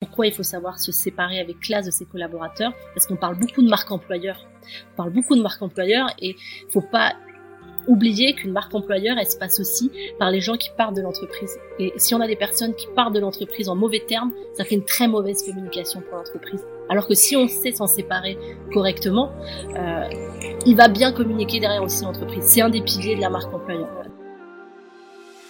Pourquoi il faut savoir se séparer avec classe de ses collaborateurs? Parce qu'on parle beaucoup de marque employeur. On parle beaucoup de marque employeur et faut pas oublier qu'une marque employeur, elle se passe aussi par les gens qui partent de l'entreprise. Et si on a des personnes qui partent de l'entreprise en mauvais termes, ça fait une très mauvaise communication pour l'entreprise. Alors que si on sait s'en séparer correctement, euh, il va bien communiquer derrière aussi l'entreprise. C'est un des piliers de la marque employeur.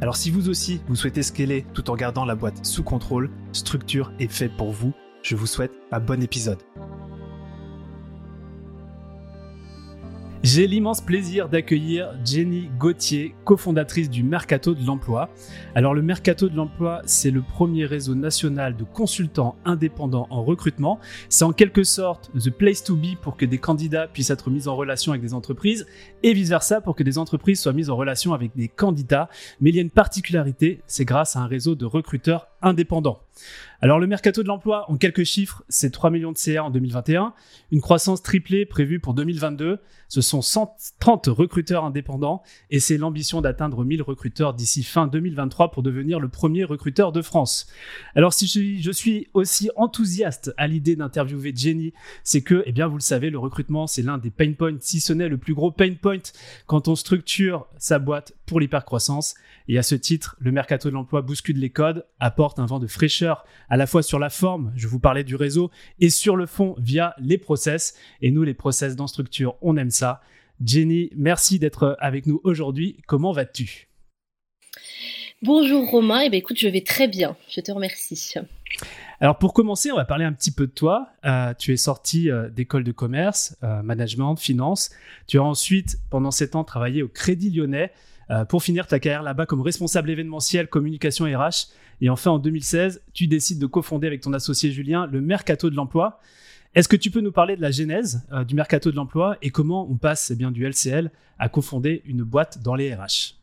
Alors si vous aussi, vous souhaitez scaler tout en gardant la boîte sous contrôle, Structure est fait pour vous. Je vous souhaite un bon épisode. J'ai l'immense plaisir d'accueillir Jenny Gauthier, cofondatrice du Mercato de l'Emploi. Alors le Mercato de l'Emploi, c'est le premier réseau national de consultants indépendants en recrutement. C'est en quelque sorte the place to be pour que des candidats puissent être mis en relation avec des entreprises et vice-versa pour que des entreprises soient mises en relation avec des candidats. Mais il y a une particularité, c'est grâce à un réseau de recruteurs indépendants. Alors le mercato de l'emploi, en quelques chiffres, c'est 3 millions de CA en 2021, une croissance triplée prévue pour 2022. Ce sont 130 recruteurs indépendants et c'est l'ambition d'atteindre 1000 recruteurs d'ici fin 2023 pour devenir le premier recruteur de France. Alors si je, suis aussi enthousiaste à l'idée d'interviewer Jenny, c'est que, eh bien vous le savez, le recrutement c'est l'un des pain points, si ce n'est le plus gros pain point quand on structure sa boîte pour l'hypercroissance. Et à ce titre, le mercato de l'emploi bouscule les codes, apporte un vent de fraîcheur à la fois sur la forme, je vous parlais du réseau, et sur le fond via les process. Et nous, les process dans structure, on aime ça. Jenny, merci d'être avec nous aujourd'hui. Comment vas-tu? Bonjour Romain, et eh bien, écoute, je vais très bien, je te remercie. Alors pour commencer, on va parler un petit peu de toi. Euh, tu es sorti euh, d'école de commerce, euh, management, finance. Tu as ensuite, pendant sept ans, travaillé au Crédit Lyonnais. Euh, pour finir ta carrière là-bas comme responsable événementiel, communication RH. Et enfin, en 2016, tu décides de cofonder avec ton associé Julien le Mercato de l'Emploi. Est-ce que tu peux nous parler de la genèse euh, du Mercato de l'Emploi et comment on passe eh bien, du LCL à cofonder une boîte dans les RH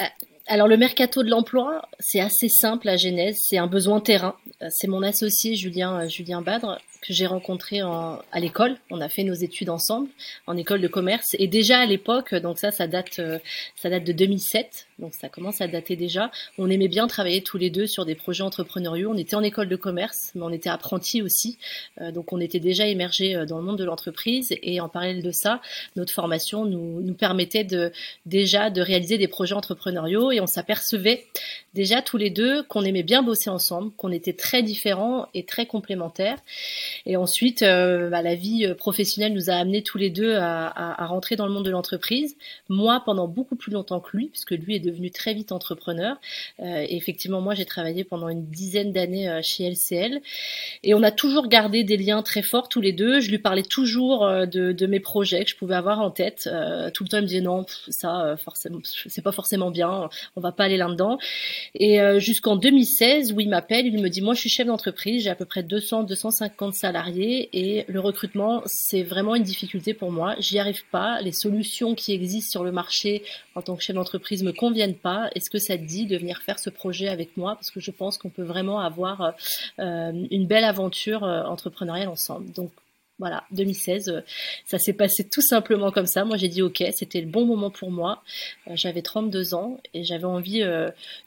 euh, alors le mercato de l'emploi, c'est assez simple la genèse, c'est un besoin terrain. C'est mon associé Julien Julien Badre que j'ai rencontré en, à l'école. On a fait nos études ensemble en école de commerce et déjà à l'époque, donc ça, ça date, euh, ça date de 2007, donc ça commence à dater déjà. On aimait bien travailler tous les deux sur des projets entrepreneuriaux. On était en école de commerce, mais on était apprentis aussi, euh, donc on était déjà émergés euh, dans le monde de l'entreprise et en parallèle de ça, notre formation nous, nous permettait de déjà de réaliser des projets entrepreneuriaux et on s'apercevait déjà tous les deux qu'on aimait bien bosser ensemble, qu'on était très différents et très complémentaires. Et ensuite, euh, bah, la vie euh, professionnelle nous a amenés tous les deux à, à, à rentrer dans le monde de l'entreprise. Moi, pendant beaucoup plus longtemps que lui, puisque lui est devenu très vite entrepreneur. Euh, et effectivement, moi, j'ai travaillé pendant une dizaine d'années euh, chez LCL. Et on a toujours gardé des liens très forts tous les deux. Je lui parlais toujours euh, de, de mes projets que je pouvais avoir en tête. tout le temps, il me disait non, ça, forcément, c'est pas forcément bien. On va pas aller là-dedans. Et jusqu'en 2016, où il m'appelle, il me dit, moi, je suis chef d'entreprise, j'ai à peu près 200, 250 salariés et le recrutement, c'est vraiment une difficulté pour moi. J'y arrive pas. Les solutions qui existent sur le marché en tant que chef d'entreprise me conviennent pas. Est-ce que ça te dit de venir faire ce projet avec moi? Parce que je pense qu'on peut vraiment avoir euh, une belle aventure euh, entrepreneuriale ensemble. Donc voilà, 2016, euh, ça s'est passé tout simplement comme ça. Moi, j'ai dit OK, c'était le bon moment pour moi. j'avais 32 ans et j'avais envie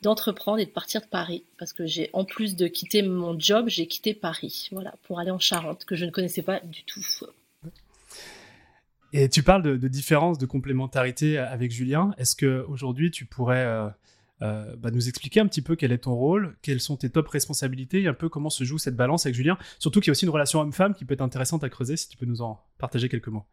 d'entreprendre et de partir de Paris parce que j'ai, en plus de quitter mon job, j'ai quitté Paris, voilà, pour aller en Charente que je ne connaissais pas du tout. Et tu parles de, de différence, de complémentarité avec Julien. Est-ce que aujourd'hui tu pourrais euh, bah, nous expliquer un petit peu quel est ton rôle, quelles sont tes top responsabilités, et un peu comment se joue cette balance avec Julien Surtout qu'il y a aussi une relation homme-femme qui peut être intéressante à creuser. Si tu peux nous en partager quelques mots.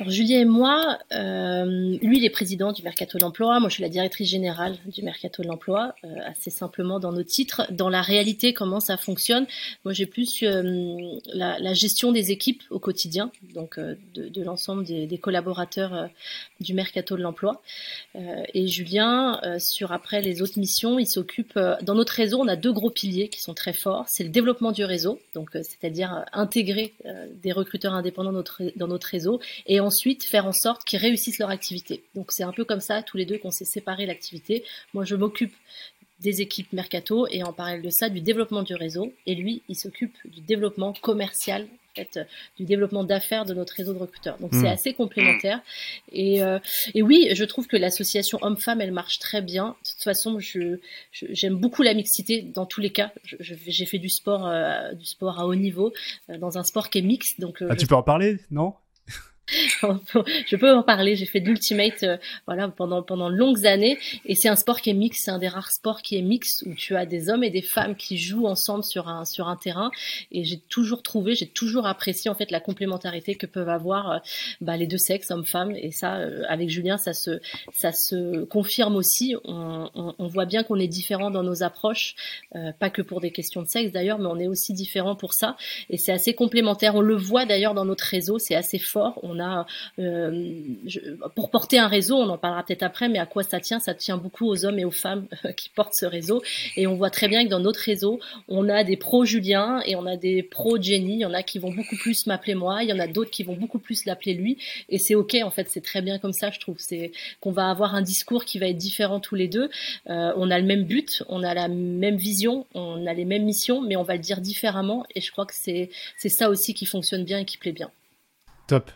Alors Julien et moi, euh, lui il est président du Mercato de l'Emploi, moi je suis la directrice générale du Mercato de l'Emploi, euh, assez simplement dans nos titres. Dans la réalité, comment ça fonctionne? Moi j'ai plus euh, la, gestion des équipes au quotidien, donc de, l'ensemble des, collaborateurs du Mercato de l'Emploi. et Julien, sur après les autres missions, il s'occupe, dans notre réseau, on a deux gros piliers qui sont très forts, c'est le développement du réseau, donc c'est-à-dire intégrer des recruteurs indépendants dans notre réseau et ensuite faire en sorte qu'ils réussissent leur activité. Donc c'est un peu comme ça, tous les deux, qu'on s'est séparé l'activité. Moi, je m'occupe des équipes mercato et en parallèle de ça, du développement du réseau. Et lui, il s'occupe du développement commercial en fait, du développement d'affaires de notre réseau de recruteurs. Donc c'est hmm. assez complémentaire. Et, euh, et, oui, je trouve que l'association homme-femme, elle marche très bien. De toute façon, je, j'aime beaucoup la mixité dans tous les cas. j'ai fait du sport, euh, du sport à haut niveau, euh, dans un sport qui est mixte. Donc, ah, tu peux en parler, non? Je peux en parler. J'ai fait de l'ultimate euh, voilà pendant pendant de longues années et c'est un sport qui est mix. C'est un des rares sports qui est mix où tu as des hommes et des femmes qui jouent ensemble sur un sur un terrain. Et j'ai toujours trouvé, j'ai toujours apprécié en fait la complémentarité que peuvent avoir euh, bah, les deux sexes, hommes-femmes. Et ça, euh, avec Julien, ça se ça se confirme aussi. On, on, on voit bien qu'on est différent dans nos approches, pas que pour des questions de sexe d'ailleurs, mais on est aussi différent pour ça. Et c'est assez complémentaire. On le voit d'ailleurs dans notre réseau, c'est assez fort. Euh, pour porter un réseau, on en parlera peut-être après, mais à quoi ça tient? Ça tient beaucoup aux hommes et aux femmes qui portent ce réseau. Et on voit très bien que dans notre réseau, on a des pros Julien et on a des pros Jenny. Il y en a qui vont beaucoup plus m'appeler moi, il y en a d'autres qui vont beaucoup plus l'appeler lui. Et c'est ok, en fait, c'est très bien comme ça, je trouve. C'est qu'on va avoir un discours qui va être différent tous les deux. Euh, on a le même but, on a la même vision, on a les mêmes missions, mais on va le dire différemment. Et je crois que c'est ça aussi qui fonctionne bien et qui plaît bien. Top.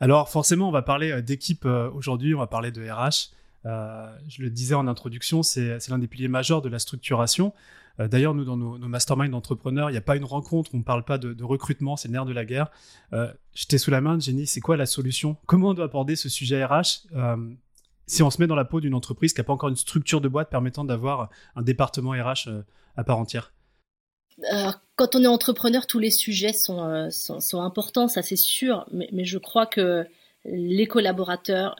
Alors forcément, on va parler euh, d'équipe euh, aujourd'hui, on va parler de RH. Euh, je le disais en introduction, c'est l'un des piliers majeurs de la structuration. D'ailleurs, nous, dans nos, nos masterminds d'entrepreneurs, il n'y a pas une rencontre, on ne parle pas de, recrutement, c'est le nerf de la guerre. J'étais sous la main, Jenny, c'est quoi la solution? Comment on doit aborder ce sujet RH si on se met dans la peau d'une entreprise qui n'a pas encore une structure de boîte permettant d'avoir un département RH à part entière quand on est entrepreneur, tous les sujets sont, euh, sont, importants, ça c'est sûr, mais, je crois que les collaborateurs,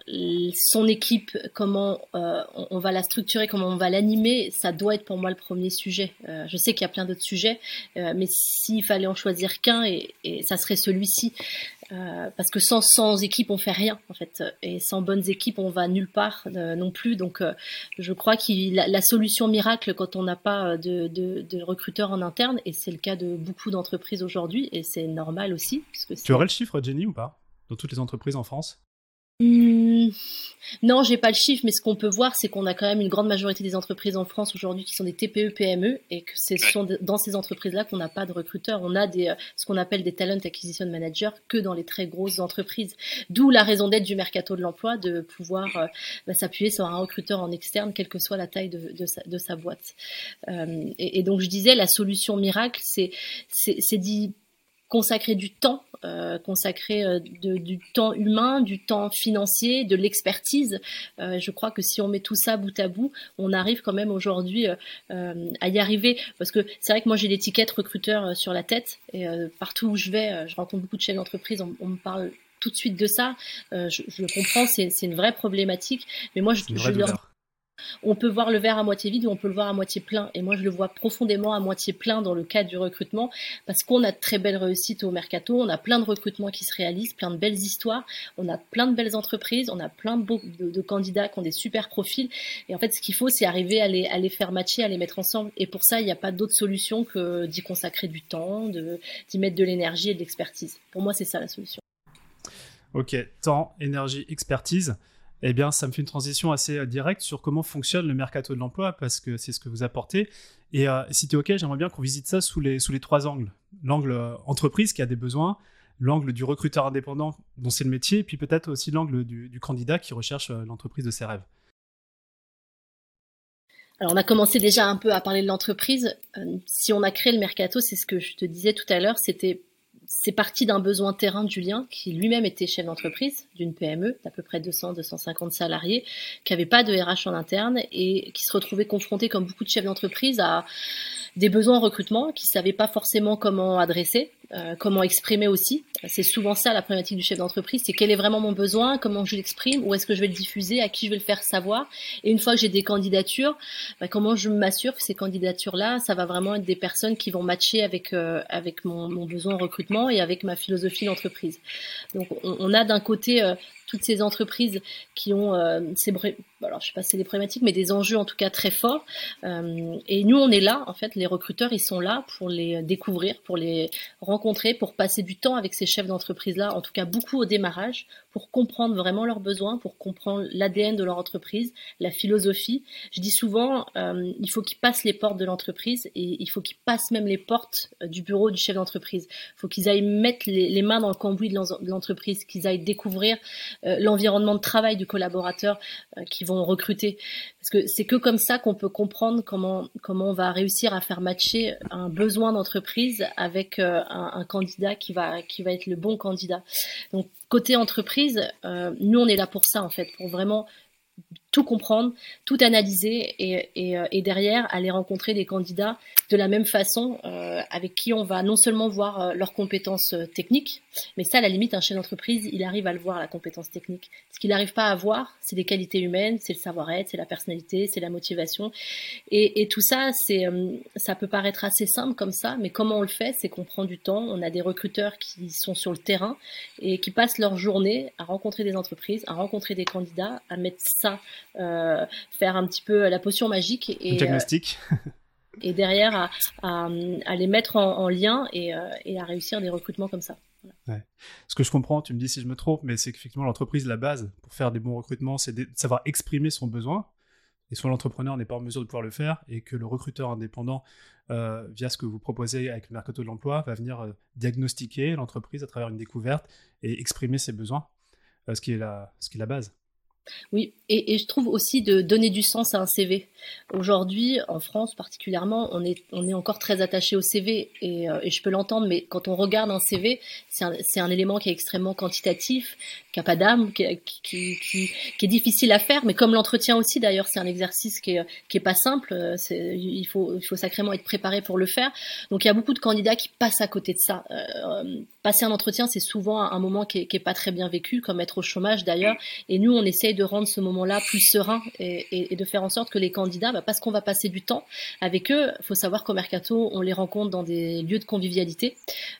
son équipe, comment euh, on, va la structurer, comment on va l'animer, ça doit être pour moi le premier sujet. Euh, je sais qu'il y a plein d'autres sujets, euh, mais s'il fallait en choisir qu'un, et, et, ça serait celui-ci. Parce que sans, sans équipe, on fait rien en fait, et sans bonnes équipes, on va nulle part non plus. Donc, je crois que la, la, solution miracle quand on n'a pas de, de, de, recruteurs en interne, et c'est le cas de beaucoup d'entreprises aujourd'hui, et c'est normal aussi. tu aurais le chiffre, Jenny, ou pas, dans toutes les entreprises en France Mmh, non, j'ai pas le chiffre, mais ce qu'on peut voir, c'est qu'on a quand même une grande majorité des entreprises en France aujourd'hui qui sont des TPE, PME, et que ce sont dans ces entreprises-là qu'on n'a pas de recruteurs. On a des, ce qu'on appelle des talent acquisition managers que dans les très grosses entreprises. D'où la raison d'être du mercato de l'emploi, de pouvoir euh, bah, s'appuyer sur un recruteur en externe, quelle que soit la taille de, de, sa, de sa, boîte. Euh, et, et, donc, je disais, la solution miracle, c'est, c'est d'y consacrer du temps, euh, consacrer euh, de, du temps humain, du temps financier, de l'expertise. Euh, je crois que si on met tout ça bout à bout, on arrive quand même aujourd'hui euh, à y arriver. Parce que c'est vrai que moi j'ai l'étiquette recruteur sur la tête et partout où je vais, je rencontre beaucoup de chefs d'entreprise, on, on, me parle tout de suite de ça. Je, je, comprends, c'est une vraie problématique, mais moi je, je leur on peut voir le verre à moitié vide ou on peut le voir à moitié plein. Et moi, je le vois profondément à moitié plein dans le cadre du recrutement parce qu'on a de très belles réussites au mercato, on a plein de recrutements qui se réalisent, plein de belles histoires, on a plein de belles entreprises, on a plein de, de, candidats qui ont des super profils. Et en fait, ce qu'il faut, c'est arriver à les, à les faire matcher, à les mettre ensemble. Et pour ça, il n'y a pas d'autre solution que d'y consacrer du temps, d'y mettre de l'énergie et de l'expertise. Pour moi, c'est ça la solution. Ok, temps, énergie, expertise eh bien, ça me fait une transition assez euh, directe sur comment fonctionne le mercato de l'emploi, parce que c'est ce que vous apportez. Et euh, si tu es OK, j'aimerais bien qu'on visite ça sous les, trois angles. L'angle euh, entreprise qui a des besoins, l'angle du recruteur indépendant dont c'est le métier, puis peut-être aussi l'angle du, du, candidat qui recherche l'entreprise de ses rêves. Alors on a commencé déjà un peu à parler de l'entreprise. si on a créé le mercato, c'est ce que je te disais tout à l'heure, c'était c'est parti d'un besoin terrain de Julien, qui lui-même était chef d'entreprise d'une PME d'à peu près 200-250 salariés, qui n'avait pas de RH en interne et qui se retrouvait confronté, comme beaucoup de chefs d'entreprise, à des besoins en recrutement qu'ils ne savaient pas forcément comment adresser. Euh, comment exprimer aussi. C'est souvent ça la problématique du chef d'entreprise, c'est quel est vraiment mon besoin, comment je l'exprime, où est-ce que je vais le diffuser, à qui je vais le faire savoir. Et une fois que j'ai des candidatures, bah, comment je m'assure que ces candidatures-là, ça va vraiment être des personnes qui vont matcher avec euh, avec mon, besoin en recrutement et avec ma philosophie d'entreprise. Donc on, a d'un côté euh, toutes ces entreprises qui ont ces alors je sais pas si c'est des problématiques mais des enjeux en tout cas très forts et nous on est là en fait les recruteurs ils sont là pour les découvrir pour les rencontrer pour passer du temps avec ces chefs d'entreprise là en tout cas beaucoup au démarrage pour comprendre vraiment leurs besoins pour comprendre l'ADN de leur entreprise la philosophie je dis souvent euh, il faut qu'ils passent les portes de l'entreprise et il faut qu'ils passent même les portes euh, du bureau du chef d'entreprise il faut qu'ils aillent mettre les, mains dans le cambouis de l'entreprise qu'ils aillent découvrir euh, l'environnement de travail du collaborateur euh, qui vont recruter. Parce que c'est que comme ça qu'on peut comprendre comment comment on va réussir à faire matcher un besoin d'entreprise avec un, un, candidat qui va qui va être le bon candidat. Donc côté entreprise, nous on est là pour ça en fait, pour vraiment tout comprendre, tout analyser et, et, et, derrière aller rencontrer des candidats de la même façon euh, avec qui on va non seulement voir euh, leurs compétences euh, techniques, mais ça, à la limite, un chef d'entreprise, il arrive à le voir, la compétence technique. Ce qu'il n'arrive pas à voir, c'est des qualités humaines, c'est le savoir-être, c'est la personnalité, c'est la motivation. Et, et tout ça, c'est, ça peut paraître assez simple comme ça, mais comment on le fait, c'est qu'on prend du temps. On a des recruteurs qui sont sur le terrain et qui passent leur journée à rencontrer des entreprises, à rencontrer des candidats, à mettre ça, euh, faire un petit peu la potion magique et diagnostic et derrière à, à, à, les mettre en, en lien et, euh, et, à réussir des recrutements comme ça. Ouais. Ce que je comprends, tu me dis si je me trompe, mais c'est qu'effectivement l'entreprise, la base pour faire des bons recrutements, c'est de savoir exprimer son besoin. Et soit l'entrepreneur n'est pas en mesure de pouvoir le faire, et que le recruteur indépendant, euh, via ce que vous proposez avec le mercato de l'emploi, va venir euh, diagnostiquer l'entreprise à travers une découverte et exprimer ses besoins, euh, ce, qui est la, ce qui est la base. Oui, et, je trouve aussi de donner du sens à un CV. Aujourd'hui, en France particulièrement, on est, on est encore très attaché au CV et, euh, et je peux l'entendre, mais quand on regarde un CV, c'est un, élément qui est extrêmement quantitatif, qui n'a pas d'âme, qui, est difficile à faire, mais comme l'entretien aussi d'ailleurs, c'est un exercice qui est, qui est pas simple, il faut, il faut sacrément être préparé pour le faire. Donc il y a beaucoup de candidats qui passent à côté de ça. Euh, passer un entretien, c'est souvent un moment qui est, qui est pas très bien vécu, comme être au chômage d'ailleurs, et nous on essaye de rendre ce moment-là plus serein et, et, et, de faire en sorte que les candidats, bah, parce qu'on va passer du temps avec eux, faut savoir qu'au mercato, on les rencontre dans des lieux de convivialité,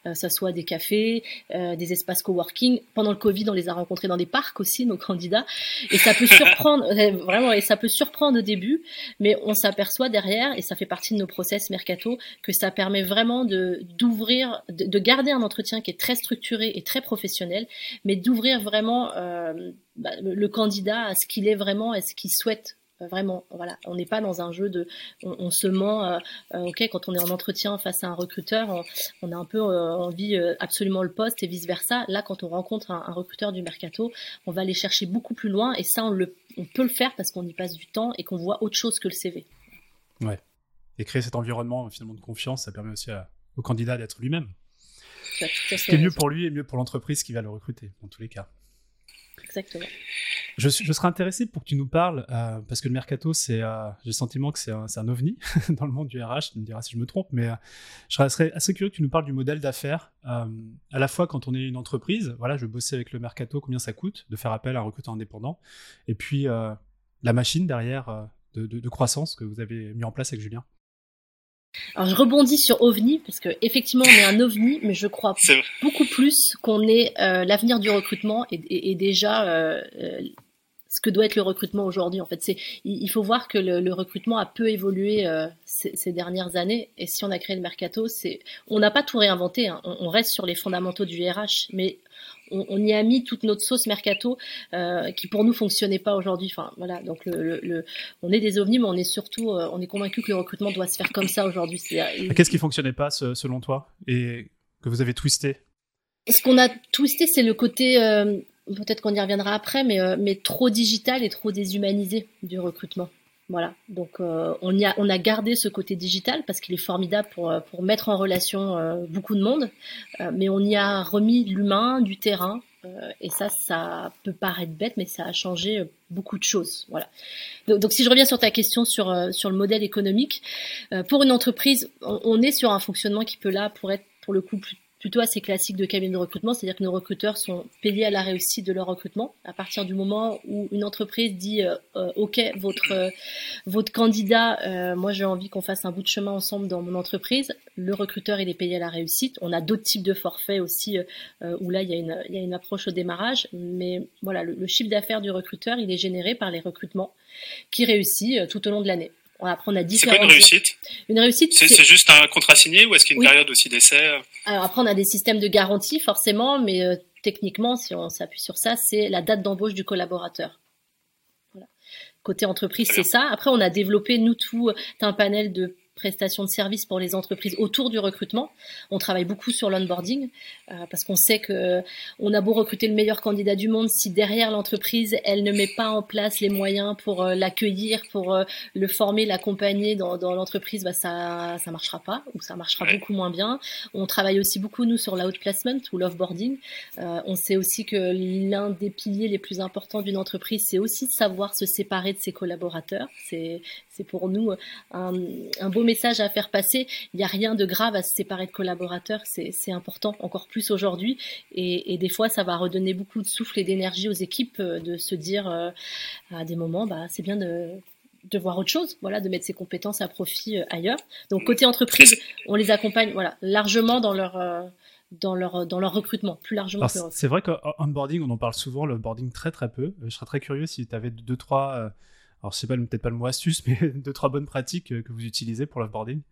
euh, ça soit des cafés, euh, des espaces coworking. Pendant le Covid, on les a rencontrés dans des parcs aussi, nos candidats, et ça peut surprendre vraiment, et ça peut surprendre au début, mais on s'aperçoit derrière, et ça fait partie de nos process mercato, que ça permet vraiment de d'ouvrir, de, de, garder un entretien qui est très structuré et très professionnel, mais d'ouvrir vraiment euh, bah, le candidat à ce qu'il est vraiment et ce qu'il souhaite euh, vraiment. Voilà, on n'est pas dans un jeu de, on, on se ment. Euh, euh, ok, quand on est en entretien face à un recruteur, on, on a un peu euh, envie euh, absolument le poste et vice versa. Là, quand on rencontre un, un, recruteur du mercato, on va aller chercher beaucoup plus loin et ça, on, le, on peut le faire parce qu'on y passe du temps et qu'on voit autre chose que le CV. Ouais. Et créer cet environnement finalement de confiance, ça permet aussi à, au candidat d'être lui-même. Ce qui est mieux pour lui et mieux pour l'entreprise qui va le recruter, dans tous les cas. Exactement. Je, je, serais intéressé pour que tu nous parles, euh, parce que le mercato, euh, j'ai le sentiment que c'est un, ovni dans le monde du RH, tu me diras si je me trompe, mais euh, je serais assez curieux que tu nous parles du modèle d'affaires, à la fois quand on est une entreprise, voilà, je bossais avec le mercato, combien ça coûte de faire appel à un recruteur indépendant, et puis la machine derrière de, de, de croissance que vous avez mis en place avec Julien. Alors je rebondis sur OVNI parce que effectivement on est un OVNI, mais je crois beaucoup plus qu'on est euh, l'avenir du recrutement et, et, et déjà euh, ce que doit être le recrutement aujourd'hui. En fait, c'est il faut voir que le, le recrutement a peu évolué euh, ces, ces, dernières années. Et si on a créé le mercato, c'est on n'a pas tout réinventé. Hein. On, on, reste sur les fondamentaux du RH, mais on, on, y a mis toute notre sauce mercato euh, qui pour nous fonctionnait pas aujourd'hui. Enfin voilà, donc le, le, on est des ovnis, mais on est surtout euh, on est convaincu que le recrutement doit se faire comme ça aujourd'hui. Qu'est-ce qui fonctionnait pas selon toi et que vous avez twisté? Ce qu'on a twisté, c'est le côté euh, peut-être qu'on y reviendra après, mais, euh, mais trop digital et trop déshumanisé du recrutement. Voilà, donc euh, on, y a, on a gardé ce côté digital parce qu'il est formidable pour, euh, pour mettre en relation euh, beaucoup de monde, euh, mais on y a remis l'humain, du terrain, euh, et ça, ça peut paraître bête, mais ça a changé beaucoup de choses. Voilà. Donc, donc si je reviens sur ta question sur, sur le modèle économique, pour une entreprise, on, on, est sur un fonctionnement qui peut là pour être pour le coup plus plutôt assez classique de cabinet de recrutement, c'est-à-dire que nos recruteurs sont payés à la réussite de leur recrutement. À partir du moment où une entreprise dit euh, euh, OK, votre votre candidat, moi j'ai envie qu'on fasse un bout de chemin ensemble dans mon entreprise, le recruteur il est payé à la réussite. On a d'autres types de forfaits aussi où là il y a une approche au démarrage, mais voilà le, chiffre d'affaires du recruteur il est généré par les recrutements qui réussit tout au long de l'année. Après, on a C'est quoi une réussite Une réussite, c'est juste un contrat signé ou est-ce qu'il y a une période aussi d'essai Alors après, on a des systèmes de garantie forcément, mais euh, techniquement, si on s'appuie sur ça, c'est la date d'embauche du collaborateur. Voilà. Côté entreprise, c'est ça. Après, on a développé nous tout un panel de prestations de services pour les entreprises autour du recrutement. On travaille beaucoup sur l'onboarding euh, parce qu'on sait que on a beau recruter le meilleur candidat du monde, si derrière l'entreprise elle ne met pas en place les moyens pour euh, l'accueillir, pour euh, le former, l'accompagner dans, dans l'entreprise, bah ça ça marchera pas ou ça marchera beaucoup moins bien. On travaille aussi beaucoup nous sur l'outplacement ou l'offboarding. on sait aussi que l'un des piliers les plus importants d'une entreprise, c'est aussi de savoir se séparer de ses collaborateurs. C'est c'est pour nous un, un beau message à faire passer. Il n'y a rien de grave à se séparer de collaborateurs, c'est important, encore plus aujourd'hui. Et, des fois, ça va redonner beaucoup de souffle et d'énergie aux équipes euh, de se dire euh, à des moments, bah, c'est bien de, de voir autre chose, voilà, de mettre ses compétences à profit euh, ailleurs. Donc côté entreprise, on les accompagne, voilà, largement dans leur dans leur dans leur recrutement, plus largement. C'est vrai qu'onboarding, on en parle souvent, le onboarding très très peu. Je serais très curieux si tu avais deux trois alors pas, peut-être pas le mot astuce, mais deux, trois bonnes pratiques euh, que vous utilisez pour l'offboarding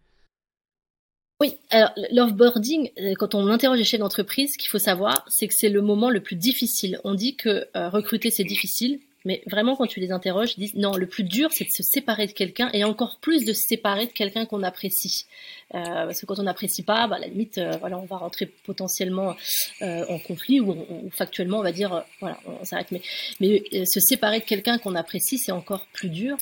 oui, alors l'offboarding, euh, quand on interroge les chefs d'entreprise, ce qu'il faut savoir, c'est que c'est le moment le plus difficile. On dit que euh, recruter c'est difficile, mais vraiment quand tu les interroges, ils disent non, le plus dur c'est de se séparer de quelqu'un et encore plus de se séparer de quelqu'un qu'on apprécie. Euh, parce que quand on n'apprécie pas, bah, à la limite, euh, voilà, on va rentrer potentiellement euh, en conflit ou, factuellement, on va dire, voilà, on, s'arrête. Mais, mais se séparer de quelqu'un qu'on apprécie, c'est encore plus dur.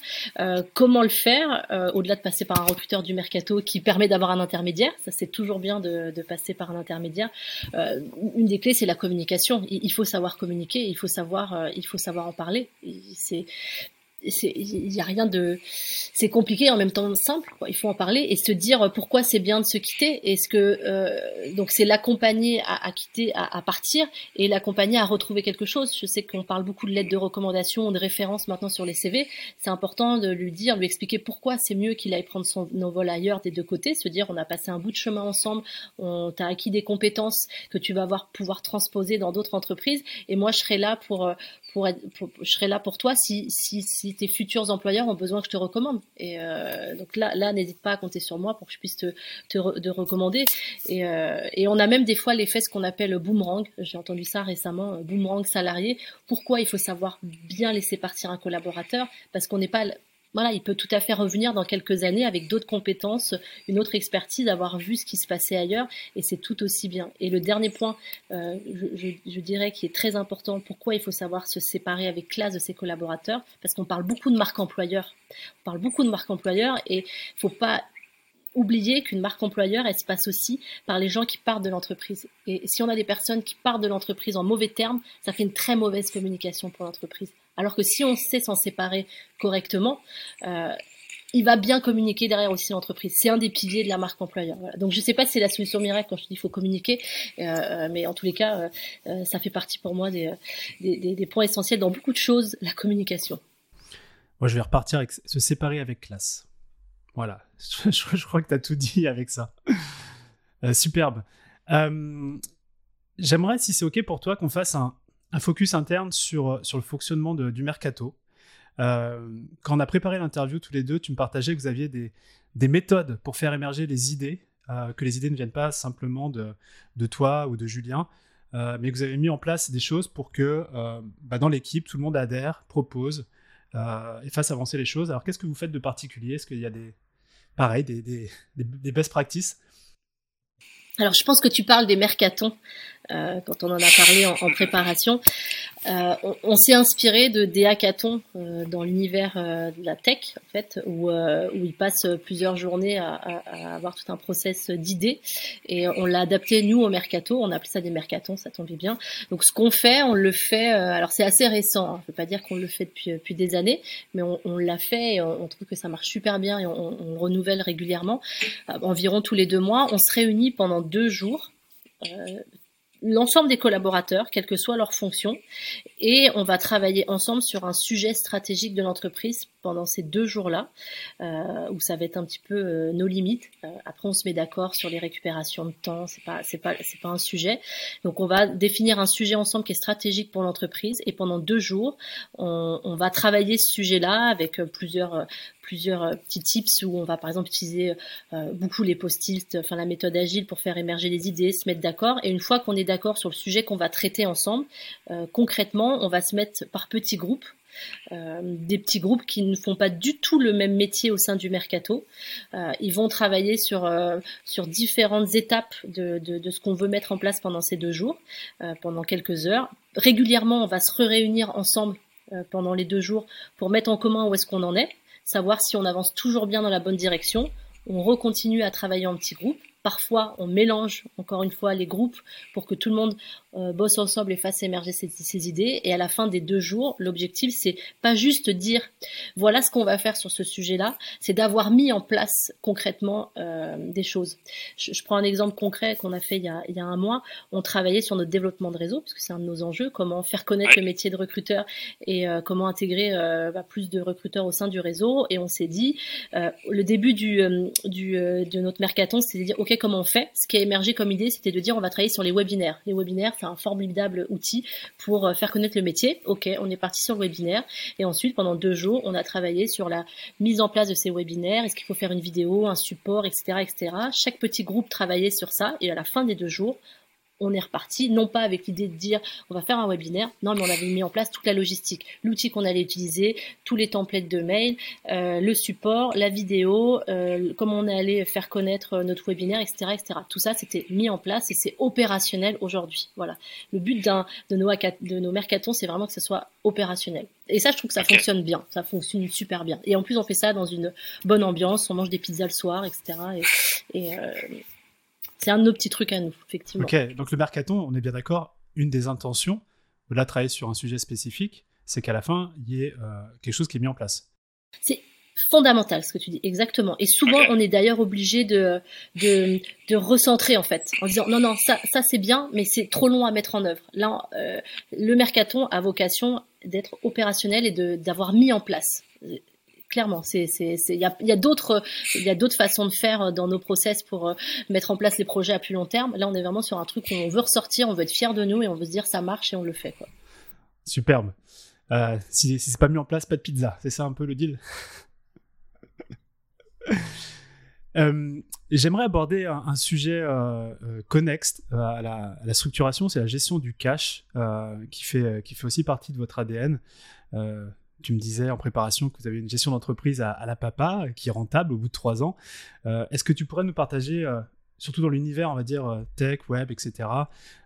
comment le faire Au-delà de passer par un recruteur du mercato qui permet d'avoir un intermédiaire, ça c'est toujours bien de, de, passer par un intermédiaire. une des clés, c'est la communication. Il, il, faut savoir communiquer, il faut savoir, il faut savoir en parler. C'est il n'y a rien de c'est compliqué en même temps simple il faut en parler et se dire pourquoi c'est bien de se quitter. Est-ce que euh, donc c'est l'accompagner à, quitter à, à, partir et l'accompagner à retrouver quelque chose. Je sais qu'on parle beaucoup de lettres de recommandation de référence maintenant sur les CV c'est important de lui dire lui expliquer pourquoi c'est mieux qu'il aille prendre son envol ailleurs des deux côtés. Se dire on a passé un bout de chemin ensemble on t'a acquis des compétences que tu vas avoir pouvoir transposer dans d'autres entreprises. Et moi je serai là pour euh, je serai là pour toi si tes futurs employeurs ont besoin que je te recommande. Et euh, donc là, n'hésite pas à compter sur moi pour que je puisse te, recommander. Et, euh, et, on a même des fois l'effet ce qu'on appelle boomerang. J'ai entendu ça récemment, boomerang salarié. Pourquoi il faut savoir bien laisser partir un collaborateur? Parce qu'on n'est pas voilà, il peut tout à fait revenir dans quelques années avec d'autres compétences, une autre expertise, avoir vu ce qui se passait ailleurs, et c'est tout aussi bien. Et le dernier point, euh, je, dirais, qui est très important, pourquoi il faut savoir se séparer avec classe de ses collaborateurs, parce qu'on parle beaucoup de marque employeur. On parle beaucoup de marque employeur, et faut pas oublier qu'une marque employeur, elle se passe aussi par les gens qui partent de l'entreprise. Et si on a des personnes qui partent de l'entreprise en mauvais termes, ça fait une très mauvaise communication pour l'entreprise. Alors que si on sait s'en séparer correctement, euh, il va bien communiquer derrière aussi l'entreprise. C'est un des piliers de la marque employeur. Donc je ne sais pas si c'est la solution miracle quand je dis qu'il faut communiquer, euh, mais en tous les cas, euh, ça fait partie pour moi des, des, points essentiels dans beaucoup de choses, la communication. Moi, je vais repartir avec se séparer avec classe. Voilà, je, crois que tu as tout dit avec ça. superbe. J'aimerais, si c'est OK pour toi, qu'on fasse un, un focus interne sur, euh, sur le fonctionnement du mercato. Euh, quand on a préparé l'interview tous les deux, tu me partageais que vous aviez des, des méthodes pour faire émerger les idées, euh, que les idées ne viennent pas simplement de, de toi ou de Julien, mais que vous avez mis en place des choses pour que bah, dans l'équipe, tout le monde adhère, propose et fasse avancer les choses. Alors qu'est-ce que vous faites de particulier? Est-ce qu'il y a des, pareil, des, des, des best practices? Alors, je pense que tu parles des mercatons euh, quand on en a parlé en, préparation. Euh, on, s'est inspiré de des hackathons euh, dans l'univers de la tech, en fait, où, ils passent plusieurs journées à, avoir tout un process d'idées. Et on l'a adapté, nous, au mercato. On appelé ça des mercatons, ça tombait bien. Donc, ce qu'on fait, on le fait... alors, c'est assez récent. Hein, je ne veux pas dire qu'on le fait depuis, des années, mais on, l'a fait et on, trouve que ça marche super bien et on renouvelle régulièrement. environ tous les deux mois, on se réunit pendant deux jours l'ensemble des collaborateurs, quelle que soit leur fonction, et on va travailler ensemble sur un sujet stratégique de l'entreprise pendant ces deux jours-là, euh, où ça va être un petit peu euh, nos limites. Euh, après, on se met d'accord sur les récupérations de temps, c'est pas, c'est pas, c'est pas un sujet. Donc, on va définir un sujet ensemble qui est stratégique pour l'entreprise, et pendant deux jours, on, on va travailler ce sujet-là avec plusieurs plusieurs petits tips où on va par exemple utiliser beaucoup les post-it, enfin la méthode agile pour faire émerger les idées, se mettre d'accord. Et une fois qu'on est d'accord sur le sujet qu'on va traiter ensemble, concrètement, on va se mettre par petits groupes euh, des petits groupes qui ne font pas du tout le même métier au sein du mercato. Euh, ils vont travailler sur, euh, différentes étapes de, de, ce qu'on veut mettre en place pendant ces deux jours, pendant quelques heures. Régulièrement, on va se réunir ensemble pendant les deux jours pour mettre en commun où est-ce qu'on en est, savoir si on avance toujours bien dans la bonne direction. On recontinue à travailler en petits groupes Parfois, on mélange encore une fois les groupes pour que tout le monde euh, bosse ensemble et fasse émerger ses, idées. Et à la fin des deux jours, l'objectif, c'est pas juste dire voilà ce qu'on va faire sur ce sujet-là, c'est d'avoir mis en place concrètement euh, des choses. Je, prends un exemple concret qu'on a fait il y a, il y a, un mois. On travaillait sur notre développement de réseau, parce que c'est un de nos enjeux, comment faire connaître le métier de recruteur et euh, comment intégrer bah, plus de recruteurs au sein du réseau. Et on s'est dit, le début du, du, de notre mercaton, c'est de dire, OK, comment on fait. Ce qui a émergé comme idée, c'était de dire on va travailler sur les webinaires. Les webinaires, c'est un formidable outil pour euh, faire connaître le métier. Ok, on est parti sur le webinaire. Et ensuite, pendant deux jours, on a travaillé sur la mise en place de ces webinaires. Est-ce qu'il faut faire une vidéo, un support, etc., etc. Chaque petit groupe travaillait sur ça. Et à la fin des deux jours, on est reparti, non pas avec l'idée de dire on va faire un webinaire, non, mais on avait mis en place toute la logistique, l'outil qu'on allait utiliser, tous les templates de mail, euh, le support, la vidéo, euh, comment on allait faire connaître notre webinaire, etc., etc. Tout ça, c'était mis en place et c'est opérationnel aujourd'hui. Voilà. Le but d'un de nos de nos mercatons, c'est vraiment que ce soit opérationnel. Et ça, je trouve que ça fonctionne bien, ça fonctionne super bien. Et en plus, on fait ça dans une bonne ambiance, on mange des pizzas le soir, etc. Et, euh, c'est un de nos petits trucs à nous, effectivement. Ok, donc le mercaton, on est bien d'accord, une des intentions, de la travailler sur un sujet spécifique, c'est qu'à la fin, il y ait euh, quelque chose qui est mis en place. C'est fondamental ce que tu dis, exactement. Et souvent, on est d'ailleurs obligé de, de, de, recentrer en fait, en disant non, non, ça, ça c'est bien, mais c'est trop long à mettre en œuvre. Là, euh, le mercaton a vocation d'être opérationnel et d'avoir mis en place clairement. C'est, c'est, il y a, d'autres, il y a d'autres façons de faire euh, dans nos process pour euh, mettre en place les projets à plus long terme. Là, on est vraiment sur un truc où on veut ressortir, on veut être fier de nous et on veut se dire ça marche et on le fait. Superbe. Euh, si, si c'est pas mis en place, pas de pizza. C'est ça un peu le deal? j'aimerais aborder un, sujet connexe à la, à, la, structuration, c'est la gestion du cash, qui, fait, qui fait aussi partie de votre ADN. Tu me disais en préparation que vous avez une gestion d'entreprise à, la papa qui est rentable au bout de trois ans. Euh, est-ce que tu pourrais nous partager, euh, surtout dans l'univers, on va dire, euh, tech, web, etc.,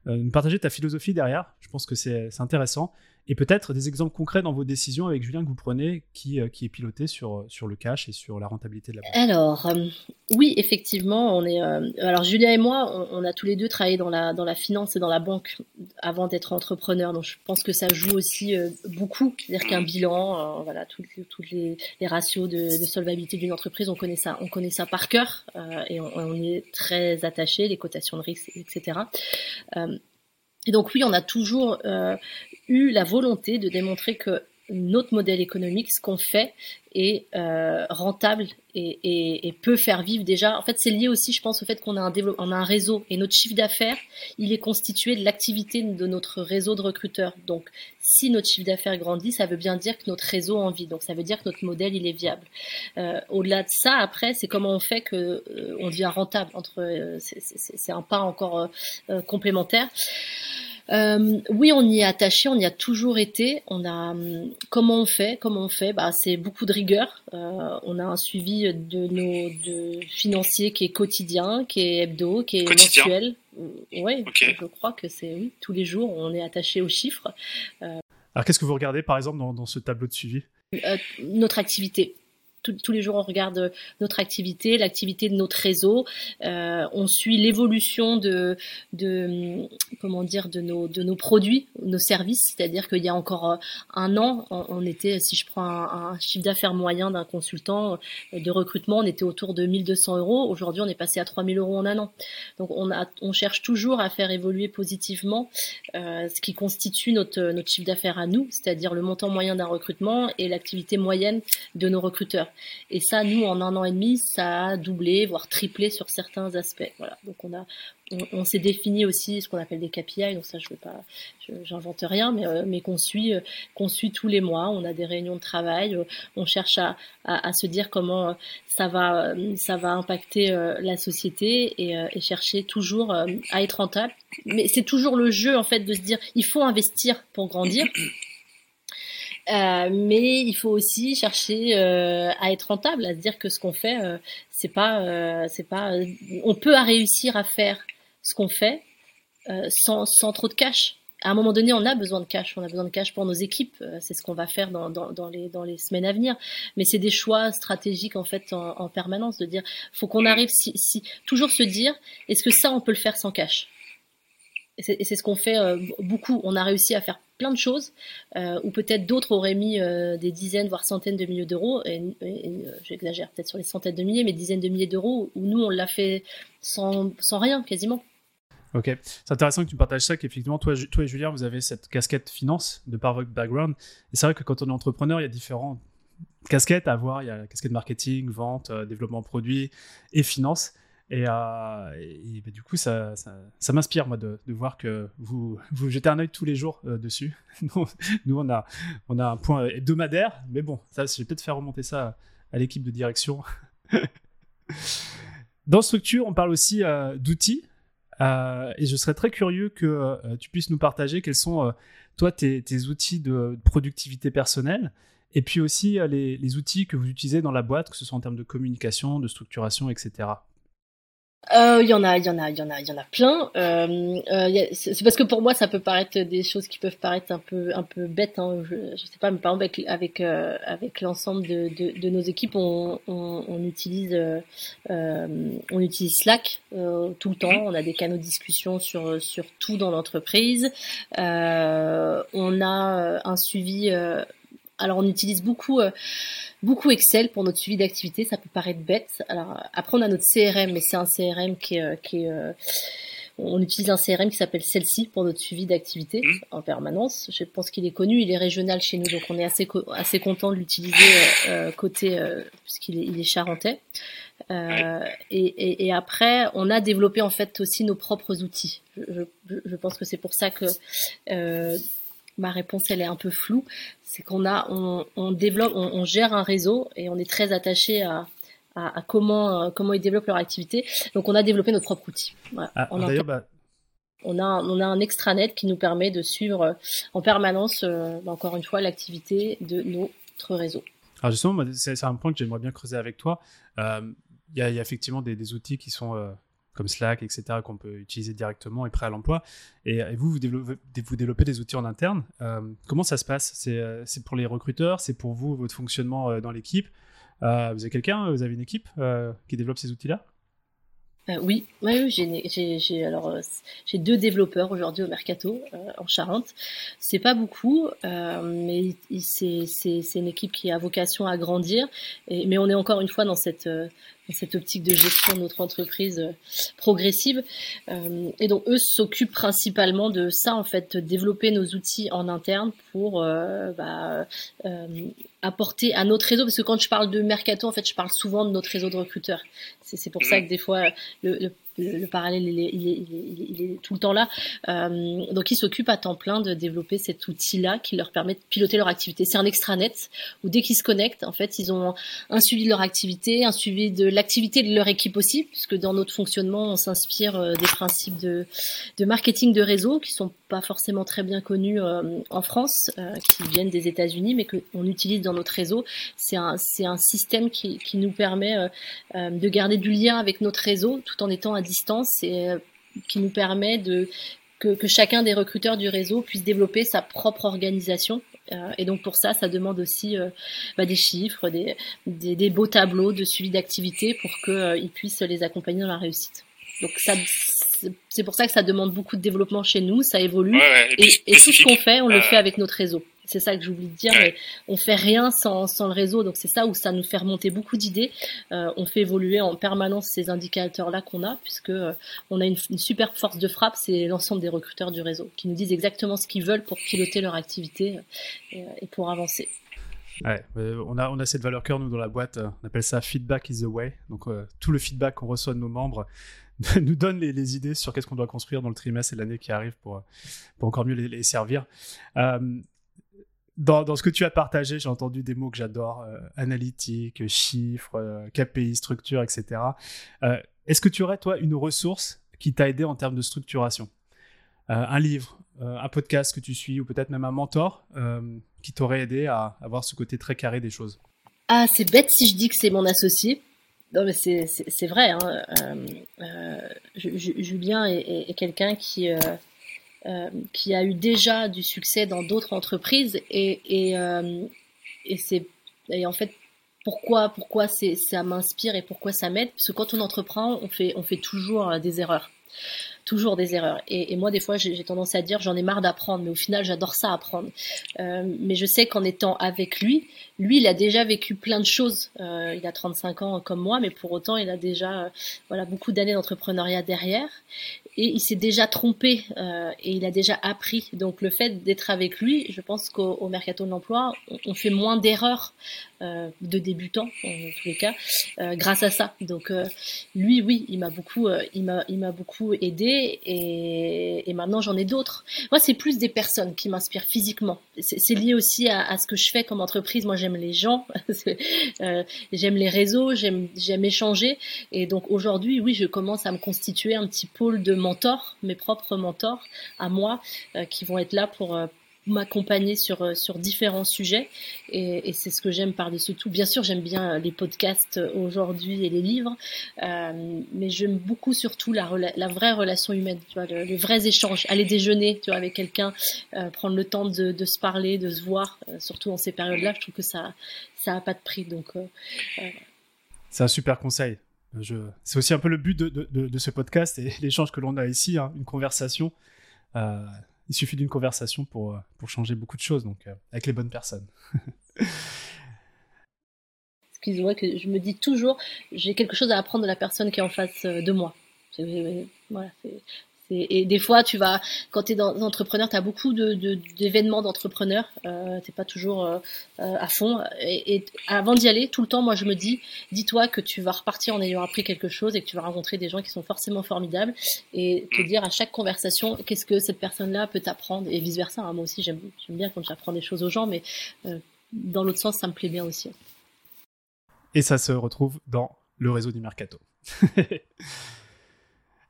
nous partager ta philosophie derrière? Je pense que c'est intéressant et peut-être des exemples concrets dans vos décisions avec Julien que vous prenez qui, euh, est piloté sur, sur le cash et sur la rentabilité de la boîte. Alors, euh, oui, effectivement, on est. Euh, alors, Julien et moi, on, a tous les deux travaillé dans la, finance et dans la banque avant d'être entrepreneur. Donc, je pense que ça joue aussi beaucoup. C'est-à-dire qu'un bilan, voilà, tous les, ratios de, de solvabilité d'une entreprise, on connaît ça, on connaît ça par cœur et on, on, est très attaché, les cotations de risque, etc. Et donc oui, on a toujours euh, eu la volonté de démontrer que notre modèle économique, ce qu'on fait, est euh, rentable et, peut faire vivre déjà. En fait, c'est lié aussi, je pense, au fait qu'on a un on a un réseau et notre chiffre d'affaires, il est constitué de l'activité de notre réseau de recruteurs. Donc, si notre chiffre d'affaires grandit, ça veut bien dire que notre réseau en vit. Donc, ça veut dire que notre modèle, il est viable. Euh, au-delà de ça, après, c'est comment on fait que on devient rentable. Entre, c'est un pas encore complémentaire. Euh, oui, on y est attaché, on y a toujours été. On a hum, comment on fait Comment on fait? Bah, c'est beaucoup de rigueur. Euh, on a un suivi de nos de financiers qui est quotidien, qui est hebdo, qui est mensuel. Euh, oui, je crois que c'est oui, tous les jours, on est attaché aux chiffres. Alors, qu'est-ce que vous regardez, par exemple, dans, dans ce tableau de suivi? Notre activité tous les jours, on regarde notre activité, l'activité de notre réseau. on suit l'évolution de, de, comment dire, de nos, de nos produits, nos services. C'est-à-dire qu'il y a encore un an, on, était, si je prends un, chiffre d'affaires moyen d'un consultant de recrutement, on était autour de 1200 euros. Aujourd'hui, on est passé à 3000 euros en un an. Donc, on, cherche toujours à faire évoluer positivement euh, ce qui constitue notre, notre chiffre d'affaires à nous, c'est-à-dire le montant moyen d'un recrutement et l'activité moyenne de nos recruteurs. Et ça, nous, en un an et demi, ça a doublé, voire triplé sur certains aspects. Voilà. Donc, on a, on, s'est défini aussi ce qu'on appelle des KPI, donc ça je veux pas, j'invente rien, mais, euh, mais qu'on suit, euh, qu'on suit tous les mois. On a des réunions de travail, on cherche à, à, se dire comment ça va, ça va impacter la société et chercher toujours à être rentable. Mais c'est toujours le jeu en fait de se dire il faut investir pour grandir. Euh, mais il faut aussi chercher euh, à être rentable, à se dire que ce qu'on fait, euh, c'est pas, euh, c'est pas, on peut à réussir à faire ce qu'on fait sans, sans trop de cash. À un moment donné, on a besoin de cash. On a besoin de cash pour nos équipes. C'est ce qu'on va faire dans, dans, dans, les, dans les semaines à venir. Mais c'est des choix stratégiques en fait en, en permanence de dire, faut qu'on arrive, si, si toujours se dire, est-ce que ça on peut le faire sans cash? Et c'est ce qu'on fait euh, beaucoup. On a réussi à faire plein de choses, euh, où peut-être d'autres auraient mis euh, des dizaines, voire centaines de milliers d'euros, et, j'exagère peut-être sur les centaines de milliers, mais dizaines de milliers d'euros, où nous, on l'a fait sans, sans rien, quasiment. Ok, c'est intéressant que tu partages ça, qu'effectivement, toi, toi et Julien, vous avez cette casquette finance de par votre background. Et c'est vrai que quand on est entrepreneur, il y a différentes casquettes à avoir. Il y a la casquette marketing, vente, développement produit et finance. Et, euh, bah, du coup, ça, ça, m'inspire, moi, de, voir que vous, vous jetez un œil tous les jours euh, dessus. nous, on, a, on a un point hebdomadaire, mais bon, ça, je vais peut-être faire remonter ça à, l'équipe de direction. Dans Structure, on parle aussi euh, d'outils. et je serais très curieux que tu puisses nous partager quels sont, toi, tes, outils de productivité personnelle. Et puis aussi les outils que vous utilisez dans la boîte, que ce soit en termes de communication, de structuration, etc. Euh, il y en a, il y en a, il y en a, il y en a plein. Euh, euh, c'est parce que pour moi, ça peut paraître des choses qui peuvent paraître un peu, un peu bêtes. Hein. Je, je sais pas, mais par exemple avec avec, euh, avec l'ensemble de, de, de, nos équipes, on, on, on utilise euh, on utilise Slack tout le temps. On a des canaux de discussion sur sur tout dans l'entreprise. on a un suivi. Alors on utilise beaucoup beaucoup Excel pour notre suivi d'activité. Ça peut paraître bête. Alors après, on a notre CRM, mais c'est un CRM qui est, euh, qui est euh, on utilise un CRM qui s'appelle celle-ci pour notre suivi d'activité mmh. en permanence. Je pense qu'il est connu, il est régional chez nous, donc on est assez assez content de l'utiliser euh, côté puisqu'il est, il est charentais. Euh, et, et, et, après, on a développé en fait aussi nos propres outils. Je, je, je pense que c'est pour ça que euh, ma réponse elle est un peu floue. C'est qu'on a, on, développe, on, gère un réseau et on est très attaché à, à, comment euh, comment ils développent leur activité. Donc on a développé notre propre outil. Ah, on, a, bah, on a on a un extranet qui nous permet de suivre euh, en permanence, euh, encore une fois, l'activité de notre réseau. Alors justement, c'est un point que j'aimerais bien creuser avec toi. Il y, a, effectivement des, outils qui sont comme Slack, etc., qu'on peut utiliser directement et prêt à l'emploi. Et, vous, vous développez, vous développez, des outils en interne. Euh, comment ça se passe? Euh, C'est pour les recruteurs C'est pour vous, votre fonctionnement euh, dans l'équipe? Vous avez quelqu'un Vous avez une équipe qui développe ces outils-là? Oui, alors j'ai deux développeurs aujourd'hui au mercato en Charente. C'est pas beaucoup, mais c'est une équipe qui a vocation à grandir. Et, mais on est encore une fois dans cette cette optique de gestion de notre entreprise euh, progressive. Euh, et donc eux s'occupent principalement de ça, en fait, développer nos outils en interne pour euh, bah, apporter à notre réseau. Parce que quand je parle de mercato, en fait, je parle souvent de notre réseau de recruteurs. C'est pour ça que des fois, le, le le, parallèle, il est, tout le temps là. Euh, donc, ils s'occupent à temps plein de développer cet outil-là qui leur permet de piloter leur activité. C'est un extranet où dès qu'ils se connectent, en fait, ils ont un suivi de leur activité, un suivi de l'activité de leur équipe aussi, puisque dans notre fonctionnement, on s'inspire euh, des principes de, marketing de réseau qui sont pas forcément très bien connus euh, en France, qui viennent des États-Unis, mais qu'on utilise dans notre réseau. C'est un, système qui, qui nous permet de garder du lien avec notre réseau tout en étant à distance et qui nous permet de que, que, chacun des recruteurs du réseau puisse développer sa propre organisation et donc pour ça, ça demande aussi bah, des chiffres, des, des, beaux tableaux de suivi d'activité pour qu'ils puissent les accompagner dans la réussite. Donc ça, c'est pour ça que ça demande beaucoup de développement chez nous, ça évolue. et, tout ce qu'on fait, on le fait avec notre réseau. C'est ça que j'oublie de dire, mais on fait rien sans, sans le réseau. Donc c'est ça où ça nous fait remonter beaucoup d'idées. Euh, on fait évoluer en permanence ces indicateurs-là qu'on a, puisque euh, on a une, super force de frappe, c'est l'ensemble des recruteurs du réseau qui nous disent exactement ce qu'ils veulent pour piloter leur activité euh, et, pour avancer. Ouais, on a on a cette valeur cœur nous dans la boîte. On appelle ça feedback is the way. Donc tout le feedback qu'on reçoit de nos membres nous donne les, les idées sur qu'est-ce qu'on doit construire dans le trimestre et l'année qui arrive pour pour encore mieux les, les servir. Euh, dans, ce que tu as partagé, j'ai entendu des mots que j'adore, euh, analytique, chiffres, euh, KPI, structure, etc. Euh, est-ce que tu aurais, toi, une ressource qui t'a aidé en termes de structuration? Un livre, un podcast que tu suis, ou peut-être même un mentor qui t'aurait aidé à avoir ce côté très carré des choses? Ah, c'est bête si je dis que c'est mon associé. Non, mais c'est vrai. Hein. Julien est quelqu'un qui euh, qui a eu déjà du succès dans d'autres entreprises. Et, et, euh, et c'est et en fait pourquoi pourquoi ça m'inspire et pourquoi ça m'aide? Parce que quand on entreprend on fait on fait toujours euh, des erreurs toujours des erreurs. Et, moi, des fois, j'ai tendance à dire, j'en ai marre d'apprendre, mais au final, j'adore ça apprendre. Euh, mais je sais qu'en étant avec lui, lui, il a déjà vécu plein de choses. Euh, il a 35 ans comme moi, mais pour autant, il a déjà voilà beaucoup d'années d'entrepreneuriat derrière et il s'est déjà trompé euh, et il a déjà appris. Donc le fait d'être avec lui, je pense qu'au mercato de l'emploi, on, fait moins d'erreurs euh, de débutants en tous les cas euh, grâce à ça. Donc euh, lui, oui, il m'a beaucoup, euh, il m'a, il m'a beaucoup aidé et, maintenant j'en ai d'autres. Moi, c'est plus des personnes qui m'inspirent physiquement. C'est lié aussi à, ce que je fais comme entreprise. Moi, j'aime les gens, j'aime les réseaux, j'aime, j'aime échanger et donc aujourd'hui, oui, je commence à me constituer un petit pôle de mentors, mes propres mentors à moi, euh, qui vont être là pour euh, m'accompagner sur euh, sur différents sujets et, c'est ce que j'aime par-dessus tout. Bien sûr, j'aime bien les podcasts aujourd'hui et les livres, mais j'aime beaucoup surtout la, la vraie relation humaine, tu vois, les vrais échanges. Aller déjeuner, tu vois, avec quelqu'un, prendre le temps de, de, se parler, de se voir, surtout en ces périodes-là, je trouve que ça ça a pas de prix. Donc c'est un super conseil. C'est aussi un peu le but de, ce podcast et l'échange que l'on a ici, hein, une conversation. Euh, il suffit d'une conversation pour, euh, pour changer beaucoup de choses, donc euh, avec les bonnes personnes. Excuse-moi, que je me dis toujours, j'ai quelque chose à apprendre de la personne qui est en face de moi. Voilà, et des fois, tu vas, quand tu es dans, entrepreneur, tu as beaucoup d'événements de, d'entrepreneurs, euh, pas toujours euh, euh, à fond. Et, avant d'y aller, tout le temps, moi, je me dis, dis-toi que tu vas repartir en ayant appris quelque chose et que tu vas rencontrer des gens qui sont forcément formidables et te dire à chaque conversation, qu'est-ce que cette personne-là peut t'apprendre et vice-versa. Hein. Moi aussi, j'aime bien quand j'apprends des choses aux gens, mais euh, dans l'autre sens, ça me plaît bien aussi. Et ça se retrouve dans le réseau du Mercato.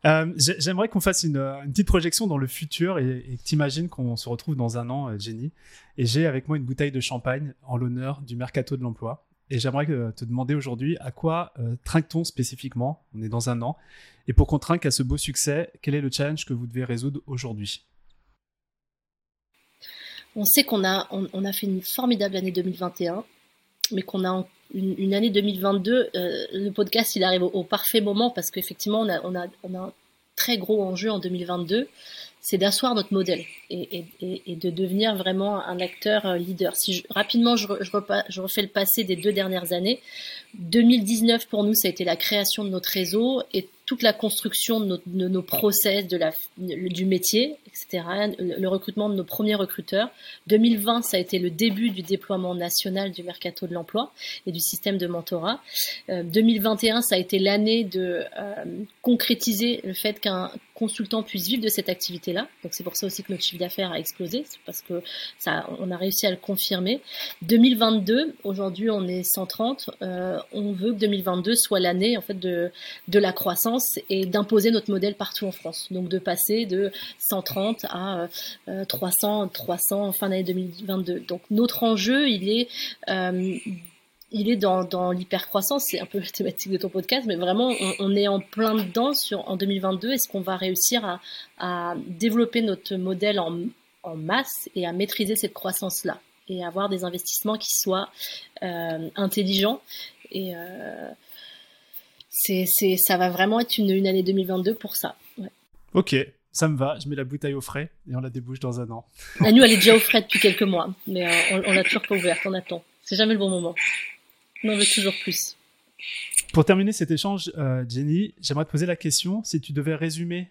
Euh, j'aimerais qu'on fasse une, petite projection dans le futur et, et t'imagines qu'on se retrouve dans un an, euh, Jenny. Et j'ai avec moi une bouteille de champagne en l'honneur du mercato de l'emploi. Et j'aimerais euh, te demander aujourd'hui à quoi trinque-t-on spécifiquement? On est dans un an. Et pour qu'on trinque à ce beau succès, quel est le challenge que vous devez résoudre aujourd'hui? On sait qu'on a, on, a fait une formidable année 2021, mais qu'on a une, année 2022, euh, le podcast il arrive au, parfait moment parce qu'effectivement on a, on, a, un très gros enjeu en 2022, c'est d'asseoir notre modèle et, de devenir vraiment un acteur euh, leader. Si rapidement je, refais le passé des deux dernières années, 2019 pour nous ça a été la création de notre réseau et toute la construction de, nos process, de la, du métier, etc., le, recrutement de nos premiers recruteurs. 2020, ça a été le début du déploiement national du mercato de l'emploi et du système de mentorat. 2021, euh, ça a été l'année de euh, concrétiser le fait qu'un consultant puisse vivre de cette activité-là. Donc c'est pour ça aussi que notre chiffre d'affaires a explosé, parce que ça, on a réussi à le confirmer. 2022, aujourd'hui on est 130, euh, on veut que 2022 soit l'année en fait de, de la croissance et d'imposer notre modèle partout en France. Donc de passer de 130 à 300, euh, 300 fin d'année 2022. Donc notre enjeu, il est euh, il est dans, dans l'hypercroissance, c'est un peu la thématique de ton podcast, mais vraiment, on, est en plein dedans sur, en 2022. Est-ce qu'on va réussir à, à, développer notre modèle en, en masse et à maîtriser cette croissance-là et avoir des investissements qui soient intelligents. Et c'est, ça va vraiment être une, une année 2022 pour ça. Ok, ça me va, je mets la bouteille au frais et on la débouche dans un an. La nous, elle est déjà au frais depuis quelques mois, mais on, on l'a toujours pas ouverte, on attend. C'est jamais le bon moment. On en veut toujours plus. Pour terminer cet échange, euh, Jenny, j'aimerais te poser la question si tu devais résumer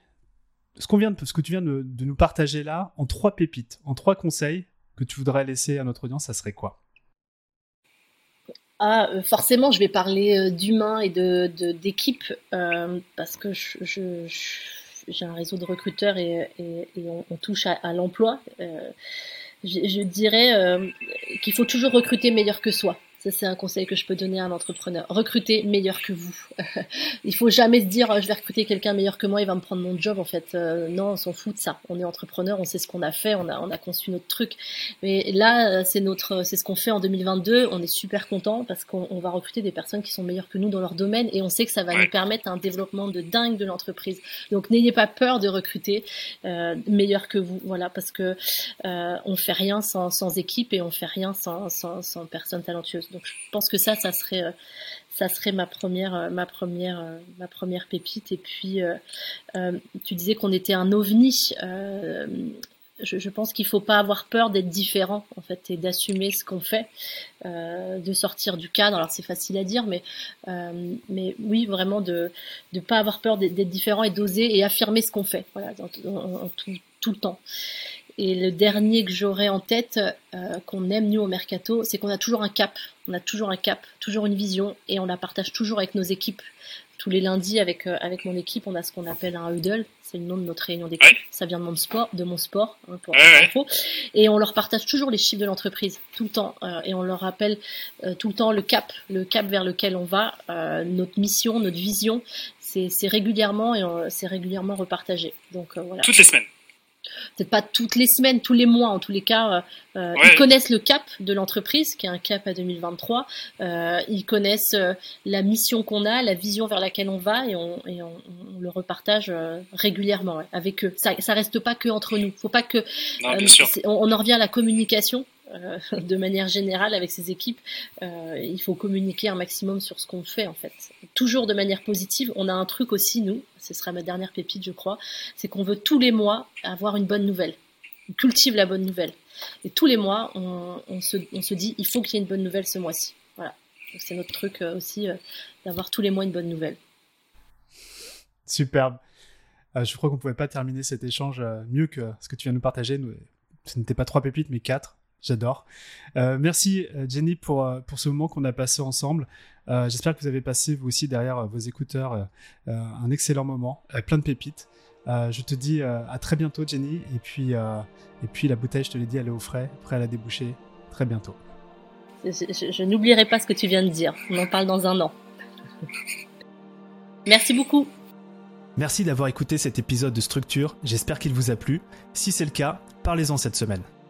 ce, qu'on vient de, ce que tu viens de, nous partager là en trois pépites, en trois conseils que tu voudrais laisser à notre audience, ça serait quoi? Ah, euh, forcément, je vais parler euh, d'humain et de, d'équipe parce que je, j'ai un réseau de recruteurs et, on, touche à, l'emploi. je, dirais qu'il faut toujours recruter meilleur que soi. Ça, c'est un conseil que je peux donner à un entrepreneur. Recrutez meilleur que vous. il faut jamais se dire, je vais recruter quelqu'un meilleur que moi, il va me prendre mon job. En fait, euh, non, on s'en fout de ça. On est entrepreneur, on sait ce qu'on a fait, on a, on a conçu notre truc. Mais là, c'est notre, c'est ce qu'on fait en 2022. On est super content parce qu'on va recruter des personnes qui sont meilleures que nous dans leur domaine et on sait que ça va nous permettre un développement de dingue de l'entreprise. Donc, n'ayez pas peur de recruter euh, meilleur que vous. Voilà, parce que euh, on fait rien sans, sans équipe et on fait rien sans, sans, sans personnes talentueuses. Donc je pense que ça, ça serait, euh, euh, euh, ma première pépite. Et puis, tu disais qu'on était un ovni. Je, pense qu'il faut pas avoir peur d'être différent en fait et d'assumer ce qu'on fait, de sortir du cadre. Alors c'est facile à dire, mais oui vraiment de ne pas avoir peur d'être différent et d'oser et affirmer ce qu'on fait. Tout le temps. Et le dernier que j'aurais en tête, euh, qu'on aime nous au mercato, c'est qu'on a toujours un cap. On a toujours un cap, toujours une vision, et on la partage toujours avec nos équipes. Tous les lundis, avec euh, avec mon équipe, on a ce qu'on appelle un huddle. C'est le nom de notre réunion d'équipe. Ça vient de mon sport, de mon sport, hein, pour info. Et on leur partage toujours les chiffres de l'entreprise tout le temps, euh, et on leur rappelle tout le temps le cap, le cap vers lequel on va, notre mission, notre vision. C'est régulièrement et c'est régulièrement repartagé. Donc voilà. Toutes les semaines peut-être pas toutes les semaines, tous les mois en tous les cas, euh, euh, ils connaissent le cap de l'entreprise, qui est un cap à 2023. Euh, ils connaissent la mission qu'on a, la vision vers laquelle on va, et on, et on, on le repartage régulièrement ouais, avec eux. Ça, ça reste pas que entre nous. Faut pas que non, on, on, en revient à la communication. Euh, de manière générale avec ses équipes, euh, il faut communiquer un maximum sur ce qu'on fait en fait. Toujours de manière positive. On a un truc aussi nous, ce sera ma dernière pépite je crois, c'est qu'on veut tous les mois avoir une bonne nouvelle. On cultive la bonne nouvelle. Et tous les mois, on, se, dit il faut qu'il y ait une bonne nouvelle ce mois-ci. Voilà. C'est notre truc euh, aussi d'avoir tous les mois une bonne nouvelle. Superbe. je crois qu'on ne pouvait pas terminer cet échange mieux que ce que tu viens de nous partager. Ce n'était pas trois pépites, mais quatre. J'adore. Euh, merci euh, Jenny pour, euh, pour ce moment qu'on a passé ensemble. J'espère que vous avez passé vous aussi derrière vos écouteurs un excellent moment avec plein de pépites. je te dis à très bientôt Jenny et puis, et puis la bouteille je te l'ai dit elle est au frais, prêt à la déboucher très bientôt. je n'oublierai pas ce que tu viens de dire. On en parle dans un an. Merci beaucoup. Merci d'avoir écouté cet épisode de Structure. J'espère qu'il vous a plu. Si c'est le cas, parlez-en cette semaine